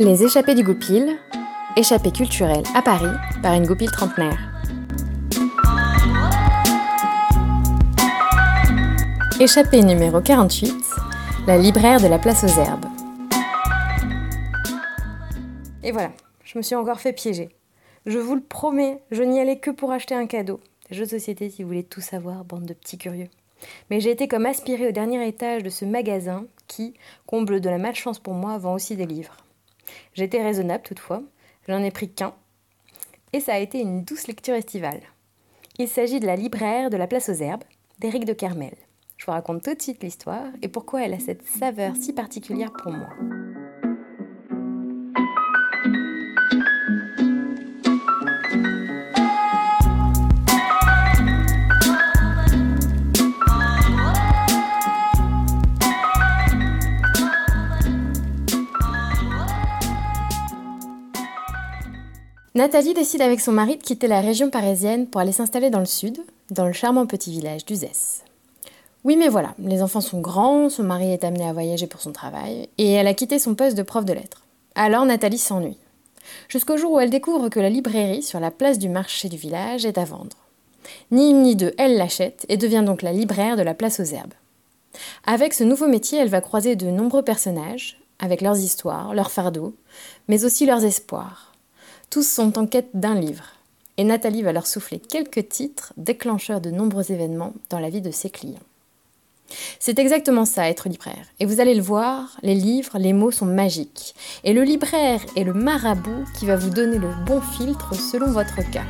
Les échappées du Goupil, échappée culturelle à Paris par une goupille trentenaire. Échappée numéro 48, la libraire de la place aux herbes. Et voilà, je me suis encore fait piéger. Je vous le promets, je n'y allais que pour acheter un cadeau. Jeux de société si vous voulez tout savoir, bande de petits curieux. Mais j'ai été comme aspirée au dernier étage de ce magasin qui, comble de la malchance pour moi, vend aussi des livres. J'étais raisonnable toutefois, j'en ai pris qu'un, et ça a été une douce lecture estivale. Il s'agit de La libraire de la place aux herbes, d'Éric de Kermel. Je vous raconte tout de suite l'histoire et pourquoi elle a cette saveur si particulière pour moi. Nathalie décide avec son mari de quitter la région parisienne pour aller s'installer dans le sud, dans le charmant petit village d'Uzès. Oui, mais voilà, les enfants sont grands, son mari est amené à voyager pour son travail, et elle a quitté son poste de prof de lettres. Alors Nathalie s'ennuie. Jusqu'au jour où elle découvre que la librairie sur la place du marché du village est à vendre. Ni une ni deux, elle l'achète et devient donc la libraire de la place aux herbes. Avec ce nouveau métier, elle va croiser de nombreux personnages, avec leurs histoires, leurs fardeaux, mais aussi leurs espoirs. Tous sont en quête d'un livre, et Nathalie va leur souffler quelques titres déclencheurs de nombreux événements dans la vie de ses clients. C'est exactement ça, être libraire. Et vous allez le voir, les livres, les mots sont magiques. Et le libraire est le marabout qui va vous donner le bon filtre selon votre cas.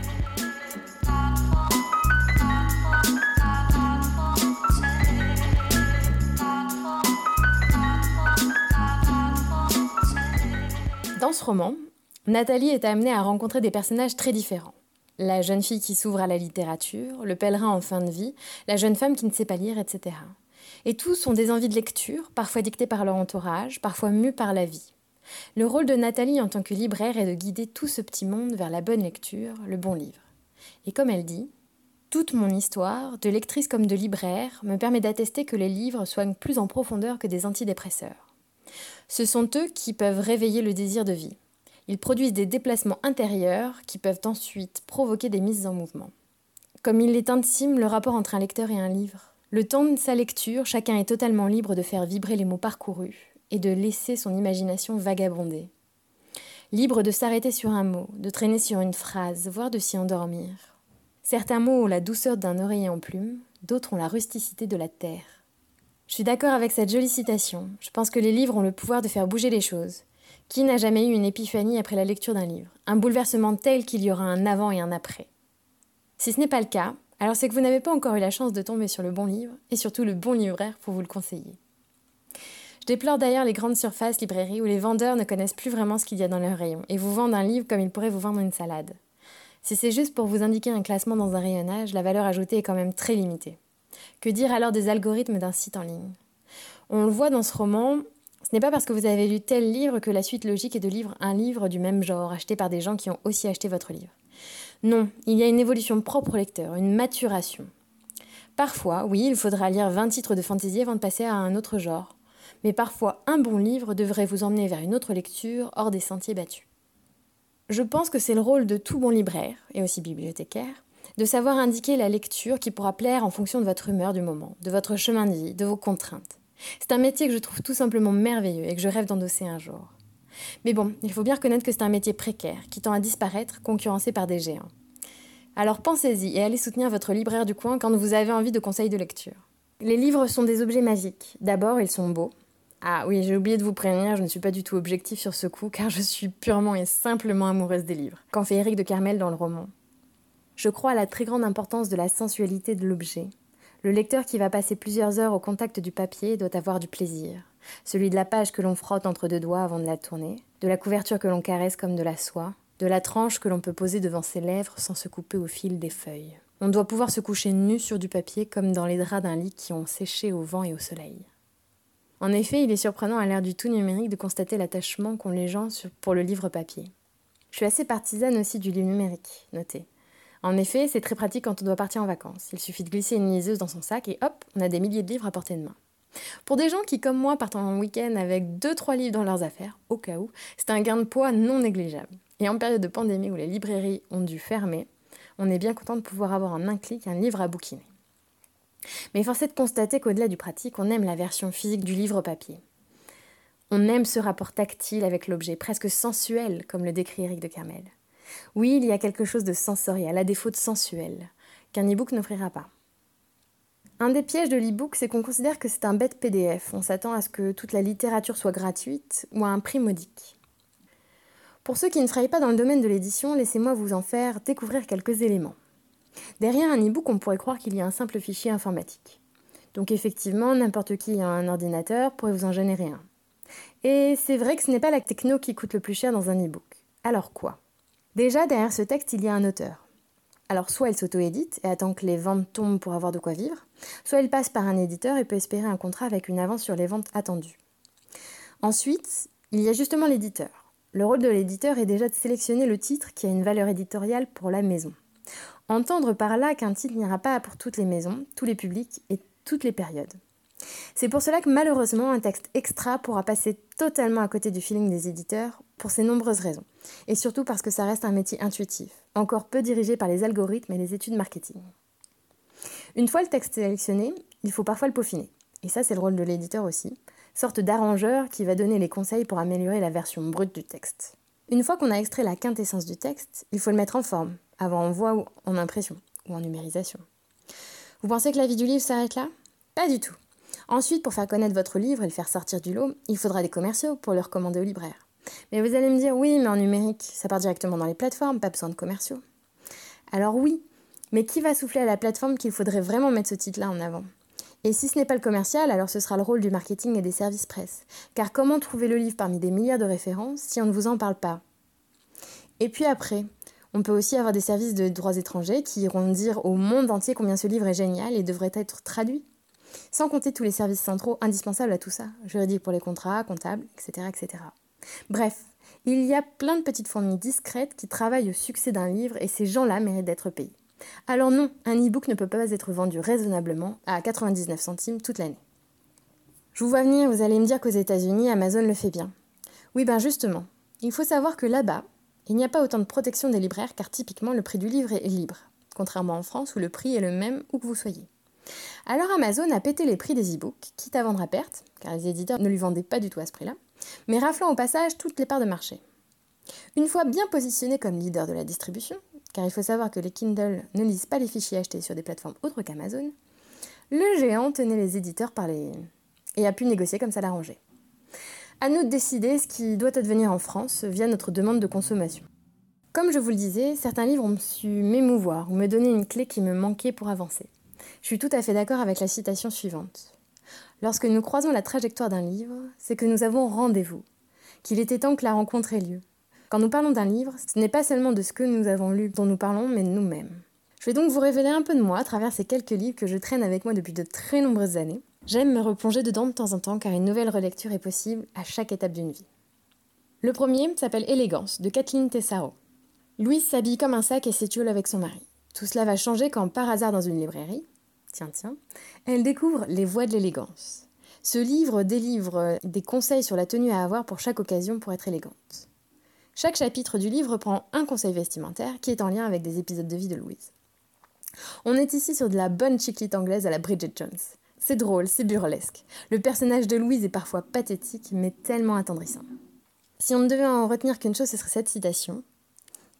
Dans ce roman, Nathalie est amenée à rencontrer des personnages très différents. La jeune fille qui s'ouvre à la littérature, le pèlerin en fin de vie, la jeune femme qui ne sait pas lire, etc. Et tous ont des envies de lecture, parfois dictées par leur entourage, parfois mues par la vie. Le rôle de Nathalie en tant que libraire est de guider tout ce petit monde vers la bonne lecture, le bon livre. Et comme elle dit, toute mon histoire, de lectrice comme de libraire, me permet d'attester que les livres soignent plus en profondeur que des antidépresseurs. Ce sont eux qui peuvent réveiller le désir de vie. Ils produisent des déplacements intérieurs qui peuvent ensuite provoquer des mises en mouvement. Comme il est intime le rapport entre un lecteur et un livre. Le temps de sa lecture, chacun est totalement libre de faire vibrer les mots parcourus et de laisser son imagination vagabonder. Libre de s'arrêter sur un mot, de traîner sur une phrase, voire de s'y endormir. Certains mots ont la douceur d'un oreiller en plume, d'autres ont la rusticité de la terre. Je suis d'accord avec cette jolie citation. Je pense que les livres ont le pouvoir de faire bouger les choses. Qui n'a jamais eu une épiphanie après la lecture d'un livre? Un bouleversement tel qu'il y aura un avant et un après. Si ce n'est pas le cas, alors c'est que vous n'avez pas encore eu la chance de tomber sur le bon livre et surtout le bon libraire pour vous le conseiller. Je déplore d'ailleurs les grandes surfaces, librairies où les vendeurs ne connaissent plus vraiment ce qu'il y a dans leur rayon et vous vendent un livre comme ils pourraient vous vendre une salade. Si c'est juste pour vous indiquer un classement dans un rayonnage, la valeur ajoutée est quand même très limitée. Que dire alors des algorithmes d'un site en ligne? On le voit dans ce roman, ce n'est pas parce que vous avez lu tel livre que la suite logique est de lire un livre du même genre, acheté par des gens qui ont aussi acheté votre livre. Non, il y a une évolution propre au lecteur, une maturation. Parfois, oui, il faudra lire 20 titres de fantaisie avant de passer à un autre genre. Mais parfois, un bon livre devrait vous emmener vers une autre lecture hors des sentiers battus. Je pense que c'est le rôle de tout bon libraire, et aussi bibliothécaire, de savoir indiquer la lecture qui pourra plaire en fonction de votre humeur du moment, de votre chemin de vie, de vos contraintes. C'est un métier que je trouve tout simplement merveilleux et que je rêve d'endosser un jour. Mais bon, il faut bien reconnaître que c'est un métier précaire, qui tend à disparaître, concurrencé par des géants. Alors pensez-y et allez soutenir votre libraire du coin quand vous avez envie de conseils de lecture. Les livres sont des objets magiques. D'abord, ils sont beaux. Ah oui, j'ai oublié de vous prévenir, je ne suis pas du tout objectif sur ce coup, car je suis purement et simplement amoureuse des livres, qu'en fait Éric de Carmel dans le roman. Je crois à la très grande importance de la sensualité de l'objet. Le lecteur qui va passer plusieurs heures au contact du papier doit avoir du plaisir celui de la page que l'on frotte entre deux doigts avant de la tourner, de la couverture que l'on caresse comme de la soie, de la tranche que l'on peut poser devant ses lèvres sans se couper au fil des feuilles. On doit pouvoir se coucher nu sur du papier comme dans les draps d'un lit qui ont séché au vent et au soleil. En effet, il est surprenant à l'ère du tout numérique de constater l'attachement qu'ont les gens pour le livre papier. Je suis assez partisane aussi du livre numérique, notez. En effet, c'est très pratique quand on doit partir en vacances. Il suffit de glisser une liseuse dans son sac et hop, on a des milliers de livres à portée de main. Pour des gens qui, comme moi, partent en week-end avec 2-3 livres dans leurs affaires, au cas où, c'est un gain de poids non négligeable. Et en période de pandémie où les librairies ont dû fermer, on est bien content de pouvoir avoir en un clic un livre à bouquiner. Mais force est de constater qu'au-delà du pratique, on aime la version physique du livre papier. On aime ce rapport tactile avec l'objet, presque sensuel, comme le décrit Eric de Carmel. Oui, il y a quelque chose de sensoriel, à défaut de sensuel, qu'un e-book n'offrira pas. Un des pièges de l'e-book, c'est qu'on considère que c'est un bête PDF. On s'attend à ce que toute la littérature soit gratuite ou à un prix modique. Pour ceux qui ne travaillent pas dans le domaine de l'édition, laissez-moi vous en faire découvrir quelques éléments. Derrière un e-book, on pourrait croire qu'il y a un simple fichier informatique. Donc effectivement, n'importe qui ayant un ordinateur pourrait vous en générer un. Et c'est vrai que ce n'est pas la techno qui coûte le plus cher dans un e-book. Alors quoi? Déjà, derrière ce texte, il y a un auteur. Alors soit elle s'auto-édite et attend que les ventes tombent pour avoir de quoi vivre, soit elle passe par un éditeur et peut espérer un contrat avec une avance sur les ventes attendues. Ensuite, il y a justement l'éditeur. Le rôle de l'éditeur est déjà de sélectionner le titre qui a une valeur éditoriale pour la maison. Entendre par là qu'un titre n'ira pas pour toutes les maisons, tous les publics et toutes les périodes. C'est pour cela que malheureusement un texte extra pourra passer totalement à côté du feeling des éditeurs pour ces nombreuses raisons. Et surtout parce que ça reste un métier intuitif, encore peu dirigé par les algorithmes et les études marketing. Une fois le texte sélectionné, il faut parfois le peaufiner. Et ça c'est le rôle de l'éditeur aussi, sorte d'arrangeur qui va donner les conseils pour améliorer la version brute du texte. Une fois qu'on a extrait la quintessence du texte, il faut le mettre en forme, avant en voix ou en impression, ou en numérisation. Vous pensez que la vie du livre s'arrête là? Pas du tout. Ensuite, pour faire connaître votre livre et le faire sortir du lot, il faudra des commerciaux pour le recommander aux libraires. Mais vous allez me dire, oui, mais en numérique, ça part directement dans les plateformes, pas besoin de commerciaux. Alors oui, mais qui va souffler à la plateforme qu'il faudrait vraiment mettre ce titre-là en avant? Et si ce n'est pas le commercial, alors ce sera le rôle du marketing et des services presse. Car comment trouver le livre parmi des milliards de références si on ne vous en parle pas? Et puis après, on peut aussi avoir des services de droits étrangers qui iront dire au monde entier combien ce livre est génial et devrait être traduit. Sans compter tous les services centraux indispensables à tout ça, juridique pour les contrats, comptables, etc., etc. Bref, il y a plein de petites fourmis discrètes qui travaillent au succès d'un livre et ces gens-là méritent d'être payés. Alors non, un e-book ne peut pas être vendu raisonnablement à 99 centimes toute l'année. Je vous vois venir, vous allez me dire qu'aux États-Unis, Amazon le fait bien. Oui, ben justement. Il faut savoir que là-bas, il n'y a pas autant de protection des libraires car typiquement le prix du livre est libre, contrairement en France où le prix est le même où que vous soyez. Alors Amazon a pété les prix des e-books, quitte à vendre à perte, car les éditeurs ne lui vendaient pas du tout à ce prix-là, mais raflant au passage toutes les parts de marché. Une fois bien positionné comme leader de la distribution, car il faut savoir que les Kindle ne lisent pas les fichiers achetés sur des plateformes autres qu'Amazon, le géant tenait les éditeurs par les... et a pu négocier comme ça l'arrangeait. À nous de décider ce qui doit advenir en France via notre demande de consommation. Comme je vous le disais, certains livres ont su m'émouvoir ou me donner une clé qui me manquait pour avancer. Je suis tout à fait d'accord avec la citation suivante. Lorsque nous croisons la trajectoire d'un livre, c'est que nous avons rendez-vous, qu'il était temps que la rencontre ait lieu. Quand nous parlons d'un livre, ce n'est pas seulement de ce que nous avons lu dont nous parlons, mais de nous-mêmes. Je vais donc vous révéler un peu de moi à travers ces quelques livres que je traîne avec moi depuis de très nombreuses années J'aime me replonger dedans de temps en temps car une nouvelle relecture est possible à chaque étape d'une vie. Le premier s'appelle Élégance de Kathleen Tessaro. Louise s'habille comme un sac et s'étiole avec son mari. Tout cela va changer quand par hasard dans une librairie, tiens tiens, elle découvre Les voies de l'élégance. Ce livre délivre des conseils sur la tenue à avoir pour chaque occasion pour être élégante. Chaque chapitre du livre prend un conseil vestimentaire qui est en lien avec des épisodes de vie de Louise. On est ici sur de la bonne chiclite anglaise à la Bridget Jones. C'est drôle, c'est burlesque. Le personnage de Louise est parfois pathétique, mais tellement attendrissant. Si on ne devait en retenir qu'une chose, ce serait cette citation.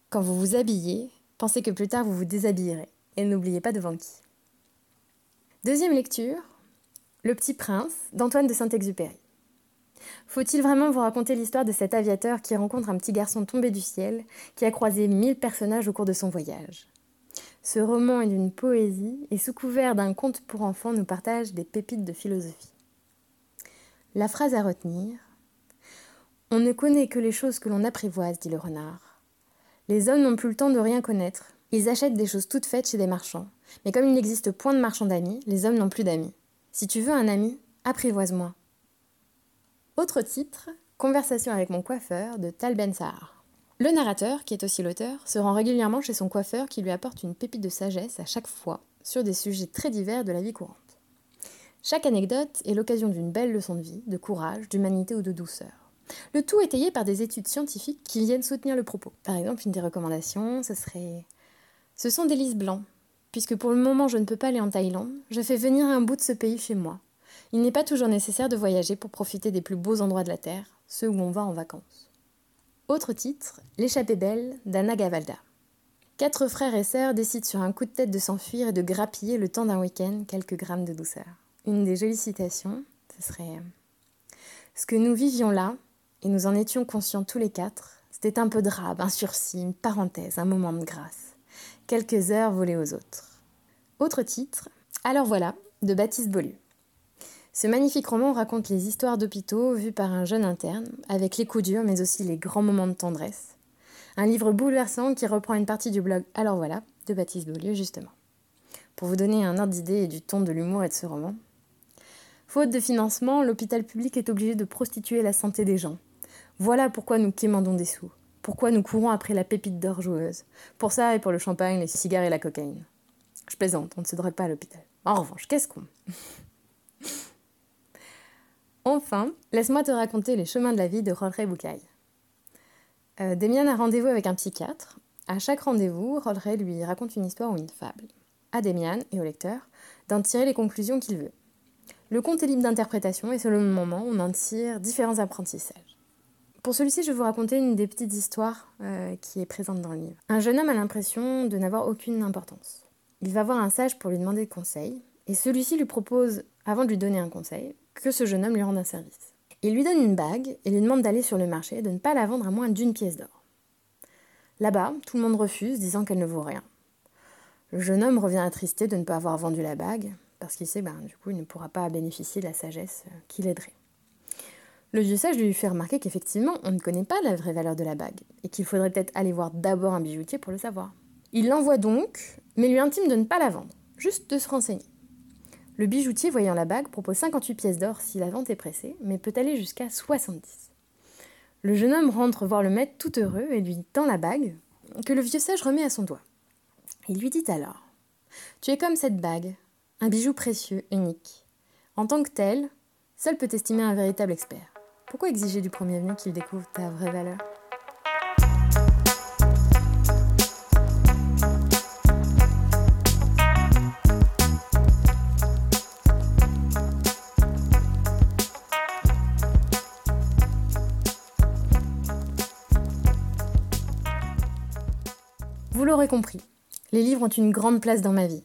Quand vous vous habillez, pensez que plus tard vous vous déshabillerez. Et n'oubliez pas devant qui. Deuxième lecture, Le Petit Prince d'Antoine de Saint-Exupéry. Faut-il vraiment vous raconter l'histoire de cet aviateur qui rencontre un petit garçon tombé du ciel, qui a croisé mille personnages au cours de son voyage? Ce roman est d'une poésie et sous couvert d'un conte pour enfants nous partage des pépites de philosophie. La phrase à retenir On ne connaît que les choses que l'on apprivoise, dit le renard. Les hommes n'ont plus le temps de rien connaître. Ils achètent des choses toutes faites chez des marchands. Mais comme il n'existe point de marchands d'amis, les hommes n'ont plus d'amis. Si tu veux un ami, apprivoise-moi. Autre titre Conversation avec mon coiffeur de Tal Ben Sahar. Le narrateur, qui est aussi l'auteur, se rend régulièrement chez son coiffeur qui lui apporte une pépite de sagesse à chaque fois sur des sujets très divers de la vie courante. Chaque anecdote est l'occasion d'une belle leçon de vie, de courage, d'humanité ou de douceur. Le tout étayé par des études scientifiques qui viennent soutenir le propos. Par exemple, une des recommandations, ce serait Ce sont des lys blancs. Puisque pour le moment je ne peux pas aller en Thaïlande, je fais venir un bout de ce pays chez moi. Il n'est pas toujours nécessaire de voyager pour profiter des plus beaux endroits de la Terre, ceux où on va en vacances. Autre titre, L'échappée belle d'Anna Gavalda. Quatre frères et sœurs décident sur un coup de tête de s'enfuir et de grappiller le temps d'un week-end quelques grammes de douceur. Une des jolies citations, ce serait Ce que nous vivions là, et nous en étions conscients tous les quatre, c'était un peu de rab, un sursis, une parenthèse, un moment de grâce. Quelques heures volées aux autres. Autre titre, Alors voilà, de Baptiste Beaulieu. Ce magnifique roman raconte les histoires d'hôpitaux vues par un jeune interne, avec les coups durs mais aussi les grands moments de tendresse, un livre bouleversant qui reprend une partie du blog Alors voilà, de Baptiste Beaulieu justement. Pour vous donner un ordre d'idée et du ton de l'humour et de ce roman. Faute de financement, l'hôpital public est obligé de prostituer la santé des gens. Voilà pourquoi nous quémandons des sous. Pourquoi nous courons après la pépite d'or joueuse? Pour ça et pour le champagne, les cigares et la cocaïne. Je plaisante, on ne se drogue pas à l'hôpital. En revanche, qu'est-ce qu'on Enfin, laisse-moi te raconter les chemins de la vie de Rolray Boucaille. Euh, Demian a rendez-vous avec un psychiatre. À chaque rendez-vous, Rolray lui raconte une histoire ou une fable. À Demian et au lecteur d'en tirer les conclusions qu'il veut. Le conte est libre d'interprétation et selon le moment, on en tire différents apprentissages. Pour celui-ci, je vais vous raconter une des petites histoires euh, qui est présente dans le livre. Un jeune homme a l'impression de n'avoir aucune importance. Il va voir un sage pour lui demander conseil, et celui-ci lui propose, avant de lui donner un conseil, que ce jeune homme lui rende un service. Il lui donne une bague et lui demande d'aller sur le marché et de ne pas la vendre à moins d'une pièce d'or. Là-bas, tout le monde refuse, disant qu'elle ne vaut rien. Le jeune homme revient attristé de ne pas avoir vendu la bague, parce qu'il sait ben, du coup il ne pourra pas bénéficier de la sagesse euh, qui l'aiderait. Le vieux sage lui fait remarquer qu'effectivement on ne connaît pas la vraie valeur de la bague, et qu'il faudrait peut-être aller voir d'abord un bijoutier pour le savoir. Il l'envoie donc, mais lui intime de ne pas la vendre, juste de se renseigner. Le bijoutier, voyant la bague, propose 58 pièces d'or si la vente est pressée, mais peut aller jusqu'à 70. Le jeune homme rentre voir le maître tout heureux et lui tend la bague, que le vieux sage remet à son doigt. Il lui dit alors Tu es comme cette bague, un bijou précieux, unique. En tant que tel, seul peut estimer un véritable expert. Pourquoi exiger du premier venu qu'il découvre ta vraie valeur? Vous l'aurez compris, les livres ont une grande place dans ma vie.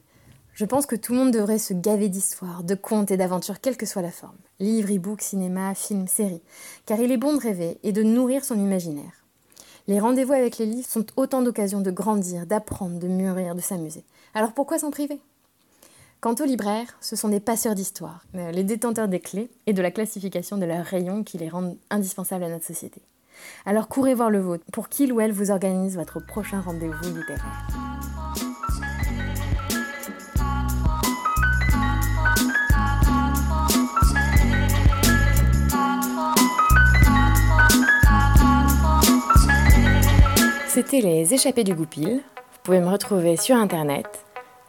Je pense que tout le monde devrait se gaver d'histoires, de contes et d'aventures, quelle que soit la forme. Livres, e-books, cinéma, films, séries. Car il est bon de rêver et de nourrir son imaginaire. Les rendez-vous avec les livres sont autant d'occasions de grandir, d'apprendre, de mûrir, de s'amuser. Alors pourquoi s'en priver? Quant aux libraires, ce sont des passeurs d'histoire, euh, les détenteurs des clés et de la classification de leurs rayons qui les rendent indispensables à notre société. Alors courez voir le vôtre pour qu'il ou elle vous organise votre prochain rendez-vous littéraire. C'était les échappées du goupil. Vous pouvez me retrouver sur internet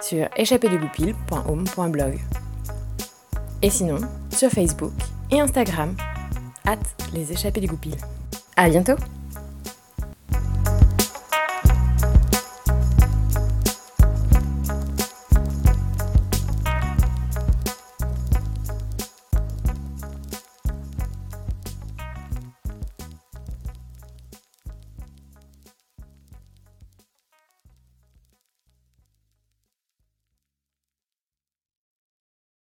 sur échappédugoupil.home.blog. Et sinon, sur Facebook et Instagram, at les échappées du goupil. À bientôt